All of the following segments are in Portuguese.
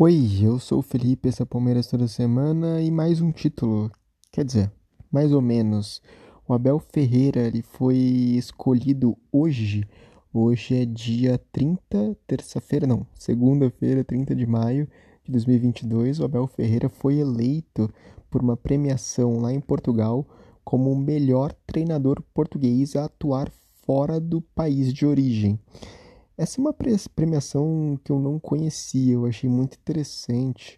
Oi, eu sou o Felipe, essa é Palmeiras toda semana e mais um título. Quer dizer, mais ou menos. O Abel Ferreira ele foi escolhido hoje. Hoje é dia 30, terça-feira, não, segunda-feira, 30 de maio de 2022. O Abel Ferreira foi eleito por uma premiação lá em Portugal como o melhor treinador português a atuar fora do país de origem. Essa é uma premiação que eu não conhecia, eu achei muito interessante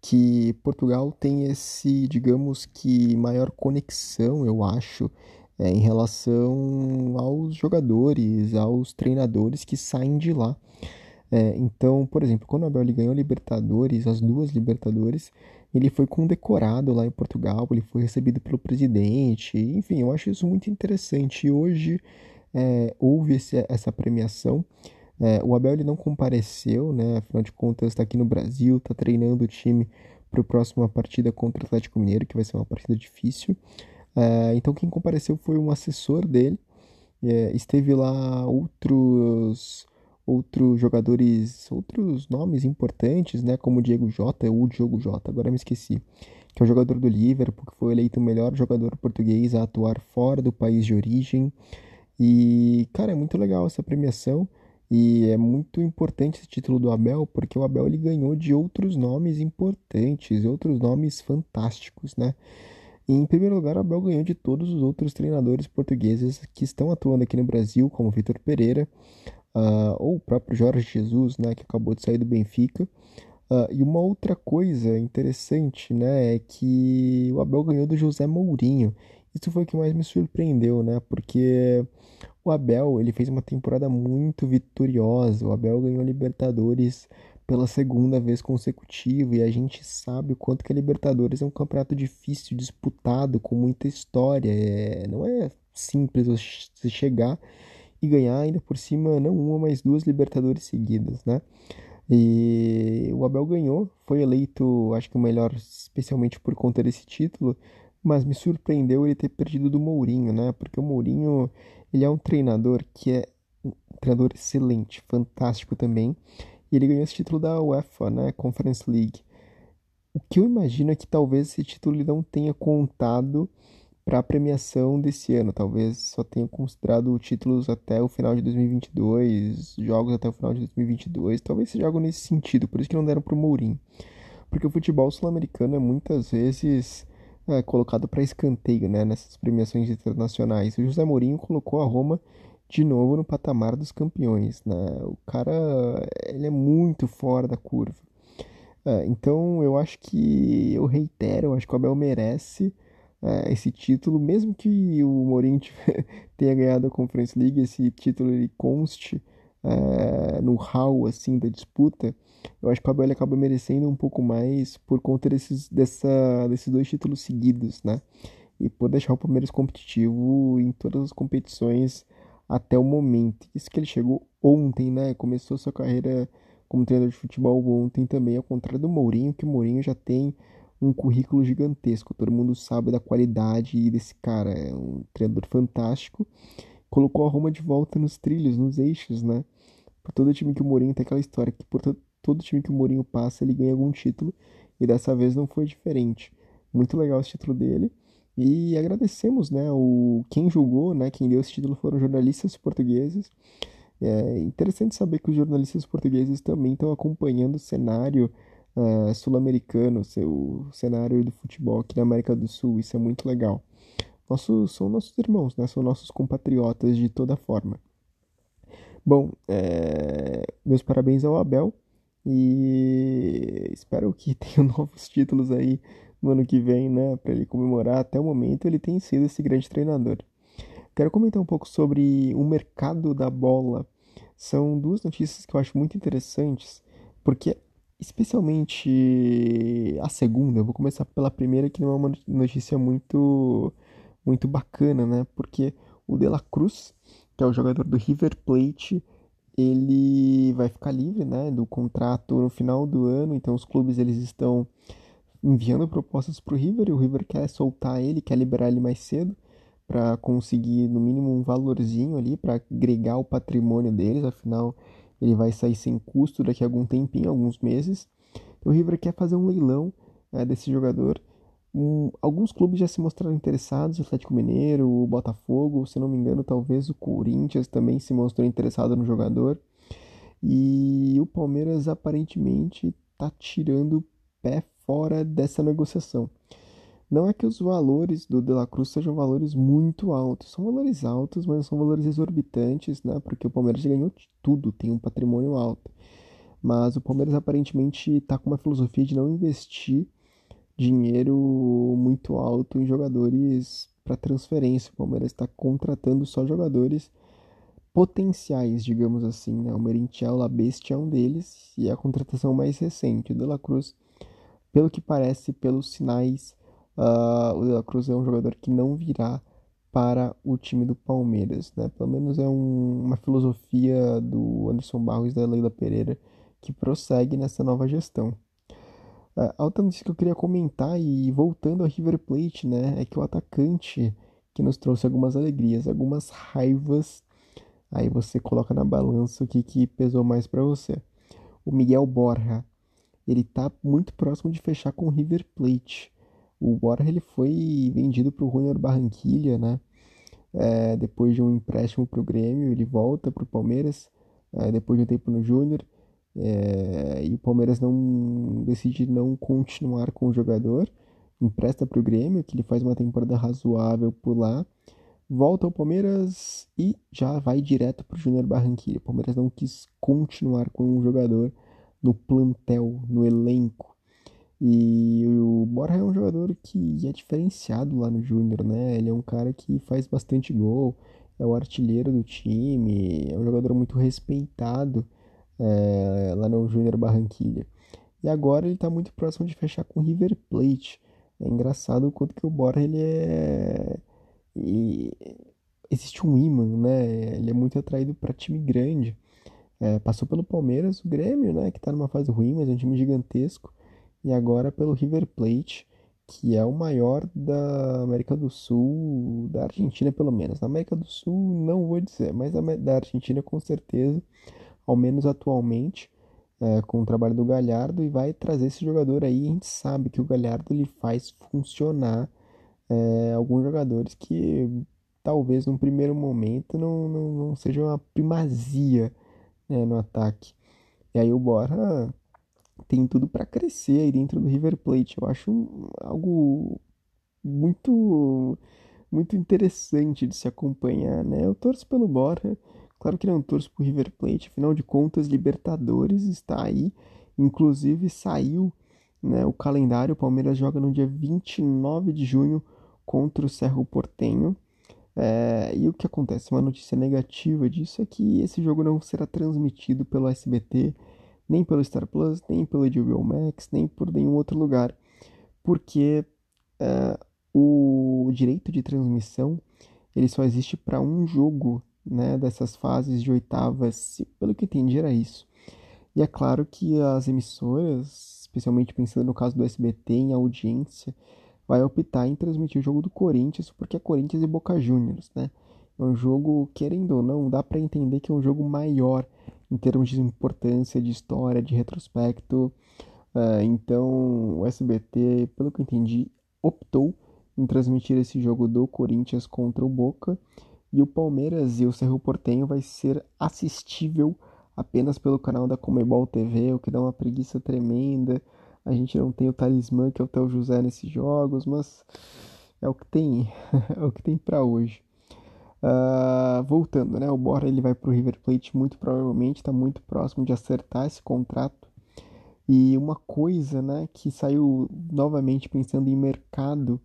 que Portugal tem esse, digamos que, maior conexão, eu acho, é, em relação aos jogadores, aos treinadores que saem de lá. É, então, por exemplo, quando o Abel ganhou Libertadores, as duas Libertadores, ele foi condecorado lá em Portugal, ele foi recebido pelo presidente, enfim, eu acho isso muito interessante. E hoje é, houve esse, essa premiação. É, o Abel ele não compareceu, né? Afinal de contas, está aqui no Brasil, está treinando o time para a próxima partida contra o Atlético Mineiro, que vai ser uma partida difícil. É, então, quem compareceu foi um assessor dele. É, esteve lá outros outros jogadores, outros nomes importantes, né? Como o Diego Jota, o Diogo Jota, agora me esqueci. Que é o jogador do Liverpool, que foi eleito o melhor jogador português a atuar fora do país de origem. E, cara, é muito legal essa premiação. E é muito importante esse título do Abel, porque o Abel ele ganhou de outros nomes importantes, outros nomes fantásticos, né? Em primeiro lugar, o Abel ganhou de todos os outros treinadores portugueses que estão atuando aqui no Brasil, como Vitor Pereira, uh, ou o próprio Jorge Jesus, né, que acabou de sair do Benfica. Uh, e uma outra coisa interessante, né, é que o Abel ganhou do José Mourinho. Isso foi o que mais me surpreendeu, né, porque o Abel, ele fez uma temporada muito vitoriosa. O Abel ganhou a Libertadores pela segunda vez consecutiva e a gente sabe o quanto que a Libertadores é um campeonato difícil, disputado, com muita história. É, não é simples você chegar e ganhar ainda por cima não uma, mas duas Libertadores seguidas, né? E o Abel ganhou, foi eleito, acho que o melhor, especialmente por conta desse título, mas me surpreendeu ele ter perdido do Mourinho, né? Porque o Mourinho, ele é um treinador que é um treinador excelente, fantástico também. E ele ganhou esse título da UEFA, né? Conference League. O que eu imagino é que talvez esse título ele não tenha contado para a premiação desse ano. Talvez só tenha considerado títulos até o final de 2022, jogos até o final de 2022. Talvez seja algo nesse sentido. Por isso que não deram para o Mourinho. Porque o futebol sul-americano é muitas vezes é, colocado para escanteio né, nessas premiações internacionais. O José Mourinho colocou a Roma de novo no patamar dos campeões. Né? O cara ele é muito fora da curva. É, então eu acho que, eu reitero, eu acho que o Abel merece é, esse título, mesmo que o Mourinho tenha ganhado a Conference League, esse título ele conste é, no hall assim, da disputa eu acho que o Abel acaba merecendo um pouco mais por conta desses, dessa, desses dois títulos seguidos, né? E por deixar o Palmeiras competitivo em todas as competições até o momento. Isso que ele chegou ontem, né? Começou sua carreira como treinador de futebol ontem também, ao contrário do Mourinho, que o Mourinho já tem um currículo gigantesco. Todo mundo sabe da qualidade desse cara. É um treinador fantástico. Colocou a Roma de volta nos trilhos, nos eixos, né? Por todo time que o Mourinho tem aquela história que por todo time que o Mourinho passa, ele ganha algum título. E dessa vez não foi diferente. Muito legal esse título dele. E agradecemos, né, o quem julgou, né, quem deu esse título foram jornalistas portugueses. É interessante saber que os jornalistas portugueses também estão acompanhando o cenário uh, sul-americano, o cenário do futebol aqui na América do Sul. Isso é muito legal. Nossos, são nossos irmãos, né, são nossos compatriotas de toda forma. Bom, é, meus parabéns ao Abel e espero que tenha novos títulos aí no ano que vem, né, para ele comemorar. Até o momento ele tem sido esse grande treinador. Quero comentar um pouco sobre o mercado da bola. São duas notícias que eu acho muito interessantes, porque especialmente a segunda, eu vou começar pela primeira que não é uma notícia muito muito bacana, né? Porque o De La Cruz, que é o jogador do River Plate, ele vai ficar livre, né, do contrato no final do ano. Então os clubes eles estão enviando propostas para o River e o River quer soltar ele, quer liberar ele mais cedo para conseguir no mínimo um valorzinho ali para agregar o patrimônio deles. Afinal, ele vai sair sem custo daqui a algum tempinho, alguns meses. o River quer fazer um leilão é, desse jogador. Um, alguns clubes já se mostraram interessados, o Atlético Mineiro, o Botafogo, se não me engano, talvez o Corinthians também se mostrou interessado no jogador. E o Palmeiras aparentemente está tirando o pé fora dessa negociação. Não é que os valores do De La Cruz sejam valores muito altos, são valores altos, mas não são valores exorbitantes, né? Porque o Palmeiras ganhou tudo, tem um patrimônio alto. Mas o Palmeiras aparentemente está com uma filosofia de não investir dinheiro muito alto em jogadores para transferência. O Palmeiras está contratando só jogadores potenciais, digamos assim. Né? O Merentiel Labeste é um deles e é a contratação mais recente. O De La Cruz, pelo que parece, pelos sinais Uh, o De La Cruz é um jogador que não virá para o time do Palmeiras, né? Pelo menos é um, uma filosofia do Anderson Barros e da Leila Pereira que prossegue nessa nova gestão. Uh, a outra notícia que eu queria comentar e voltando ao River Plate, né, é que o atacante que nos trouxe algumas alegrias, algumas raivas, aí você coloca na balança o que, que pesou mais para você. O Miguel Borja, ele tá muito próximo de fechar com o River Plate. O Borja ele foi vendido para o Junior Barranquilha, né? É, depois de um empréstimo para o Grêmio, ele volta para o Palmeiras, é, depois de um tempo no Júnior, é, e o Palmeiras não decide não continuar com o jogador, empresta para o Grêmio, que ele faz uma temporada razoável por lá, volta ao Palmeiras e já vai direto para o Júnior Barranquilla. O Palmeiras não quis continuar com o jogador no plantel, no elenco. E o Borja é um jogador que é diferenciado lá no Júnior, né? Ele é um cara que faz bastante gol, é o artilheiro do time, é um jogador muito respeitado é, lá no Júnior Barranquilha. E agora ele está muito próximo de fechar com o River Plate. É engraçado o quanto que o Borja ele é. E... Existe um imã, né? Ele é muito atraído para time grande. É, passou pelo Palmeiras, o Grêmio, né? Que está numa fase ruim, mas é um time gigantesco e agora pelo River Plate, que é o maior da América do Sul, da Argentina pelo menos. Na América do Sul não vou dizer, mas da Argentina com certeza, ao menos atualmente, é, com o trabalho do Galhardo e vai trazer esse jogador aí. A gente sabe que o Galhardo ele faz funcionar é, alguns jogadores que talvez num primeiro momento não, não, não seja uma primazia né, no ataque. E aí o Borja tem tudo para crescer aí dentro do River Plate. Eu acho algo muito muito interessante de se acompanhar, né? Eu torço pelo Borja, claro que não torço pro River Plate, afinal de contas, Libertadores está aí, inclusive saiu né, o calendário, o Palmeiras joga no dia 29 de junho contra o Cerro Portenho. É, e o que acontece? Uma notícia negativa disso é que esse jogo não será transmitido pelo SBT, nem pelo Star Plus, nem pelo HBO Max, nem por nenhum outro lugar, porque uh, o direito de transmissão ele só existe para um jogo né, dessas fases de oitavas, pelo que entendi era isso. E é claro que as emissoras, especialmente pensando no caso do SBT em audiência, vai optar em transmitir o jogo do Corinthians, porque é Corinthians e Boca Juniors, né? É um jogo, querendo ou não, dá para entender que é um jogo maior em termos de importância, de história, de retrospecto. Uh, então, o SBT, pelo que eu entendi, optou em transmitir esse jogo do Corinthians contra o Boca e o Palmeiras e o Cerro Portenho vai ser assistível apenas pelo canal da Comebol TV, o que dá uma preguiça tremenda. A gente não tem o talismã que é o Theo José nesses jogos, mas é o que tem, é o que tem para hoje. Uh, voltando, né? O Borja ele vai para o River Plate muito provavelmente, está muito próximo de acertar esse contrato. E uma coisa, né, que saiu novamente pensando em mercado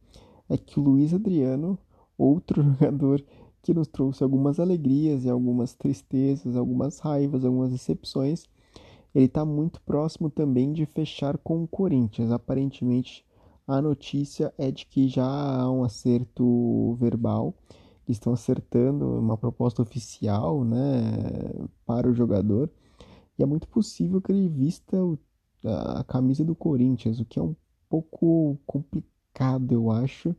é que o Luiz Adriano, outro jogador que nos trouxe algumas alegrias e algumas tristezas, algumas raivas, algumas decepções, ele está muito próximo também de fechar com o Corinthians. Aparentemente, a notícia é de que já há um acerto verbal estão acertando uma proposta oficial né, para o jogador. E é muito possível que ele vista a camisa do Corinthians, o que é um pouco complicado, eu acho.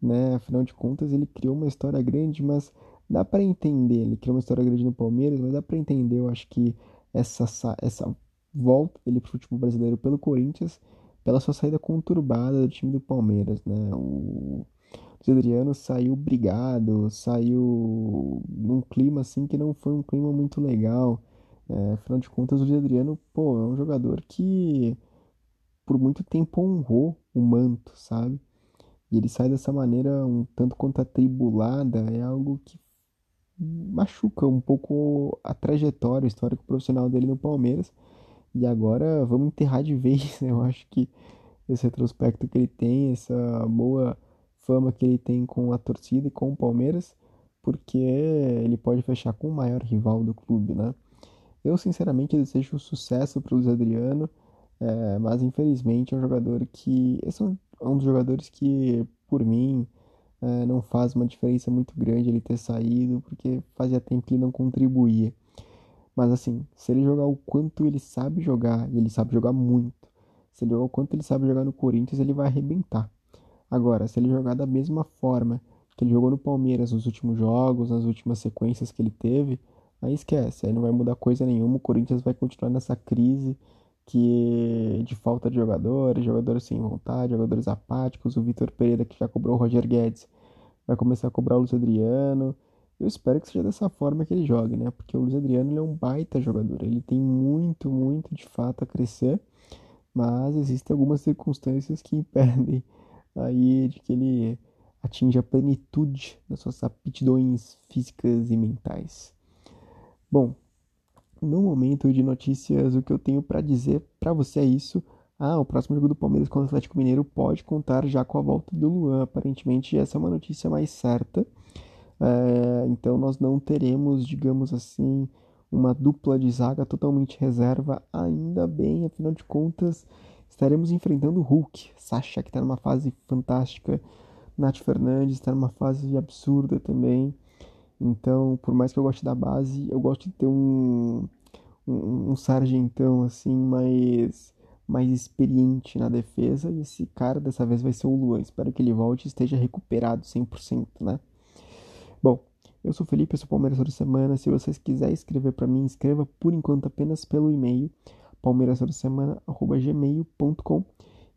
Né? Afinal de contas, ele criou uma história grande, mas dá para entender. Ele criou uma história grande no Palmeiras, mas dá para entender, eu acho que essa, essa volta dele pro futebol brasileiro pelo Corinthians, pela sua saída conturbada do time do Palmeiras, né? O Luiz Adriano saiu brigado, saiu num clima assim que não foi um clima muito legal. É, afinal de contas, o Luiz Adriano, pô, é um jogador que por muito tempo honrou o manto, sabe? E ele sai dessa maneira um tanto quanto atribulada, é algo que machuca um pouco a trajetória, o histórico profissional dele no Palmeiras. E agora vamos enterrar de vez, né? Eu acho que esse retrospecto que ele tem, essa boa fama que ele tem com a torcida e com o Palmeiras, porque ele pode fechar com o maior rival do clube, né? Eu, sinceramente, desejo sucesso para o Luiz Adriano, é, mas infelizmente é um jogador que. Esse é um dos jogadores que, por mim, é, não faz uma diferença muito grande ele ter saído, porque fazia tempo que ele não contribuía. Mas assim, se ele jogar o quanto ele sabe jogar, e ele sabe jogar muito, se ele jogar o quanto ele sabe jogar no Corinthians, ele vai arrebentar. Agora, se ele jogar da mesma forma que ele jogou no Palmeiras nos últimos jogos, nas últimas sequências que ele teve, aí esquece, aí não vai mudar coisa nenhuma, o Corinthians vai continuar nessa crise que de falta de jogadores, jogadores sem vontade, jogadores apáticos, o Vitor Pereira que já cobrou o Roger Guedes vai começar a cobrar o Luiz Adriano. Eu espero que seja dessa forma que ele jogue, né? Porque o Luiz Adriano é um baita jogador, ele tem muito, muito de fato a crescer, mas existem algumas circunstâncias que impedem aí de que ele atinja a plenitude das suas aptidões físicas e mentais. Bom, no momento de notícias, o que eu tenho para dizer para você é isso. Ah, o próximo jogo do Palmeiras contra o Atlético Mineiro pode contar já com a volta do Luan. Aparentemente, essa é uma notícia mais certa. É, então, nós não teremos, digamos assim, uma dupla de zaga totalmente reserva. Ainda bem, afinal de contas, estaremos enfrentando o Hulk. Sasha, que está numa fase fantástica. Nath Fernandes está numa fase absurda também. Então, por mais que eu goste da base, eu gosto de ter um, um, um sargentão assim, mais, mais experiente na defesa. E esse cara dessa vez vai ser o Luan. Espero que ele volte e esteja recuperado 100%, né? Bom, eu sou o Felipe, eu sou o Palmeiras toda semana. Se vocês quiserem escrever para mim, escreva por enquanto apenas pelo e-mail palmeirastodasemana.gmail.com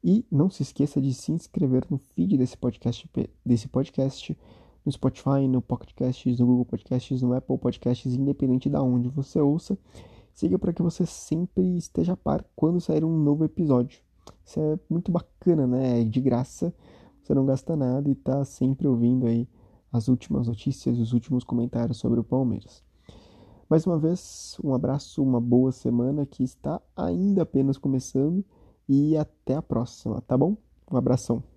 e não se esqueça de se inscrever no feed desse podcast, desse podcast no Spotify, no Pocket Casts, no Google Podcasts, no Apple Podcasts, independente de onde você ouça. Siga para que você sempre esteja a par quando sair um novo episódio. Isso é muito bacana, né? É de graça, você não gasta nada e está sempre ouvindo aí as últimas notícias, os últimos comentários sobre o Palmeiras. Mais uma vez, um abraço, uma boa semana que está ainda apenas começando e até a próxima, tá bom? Um abração.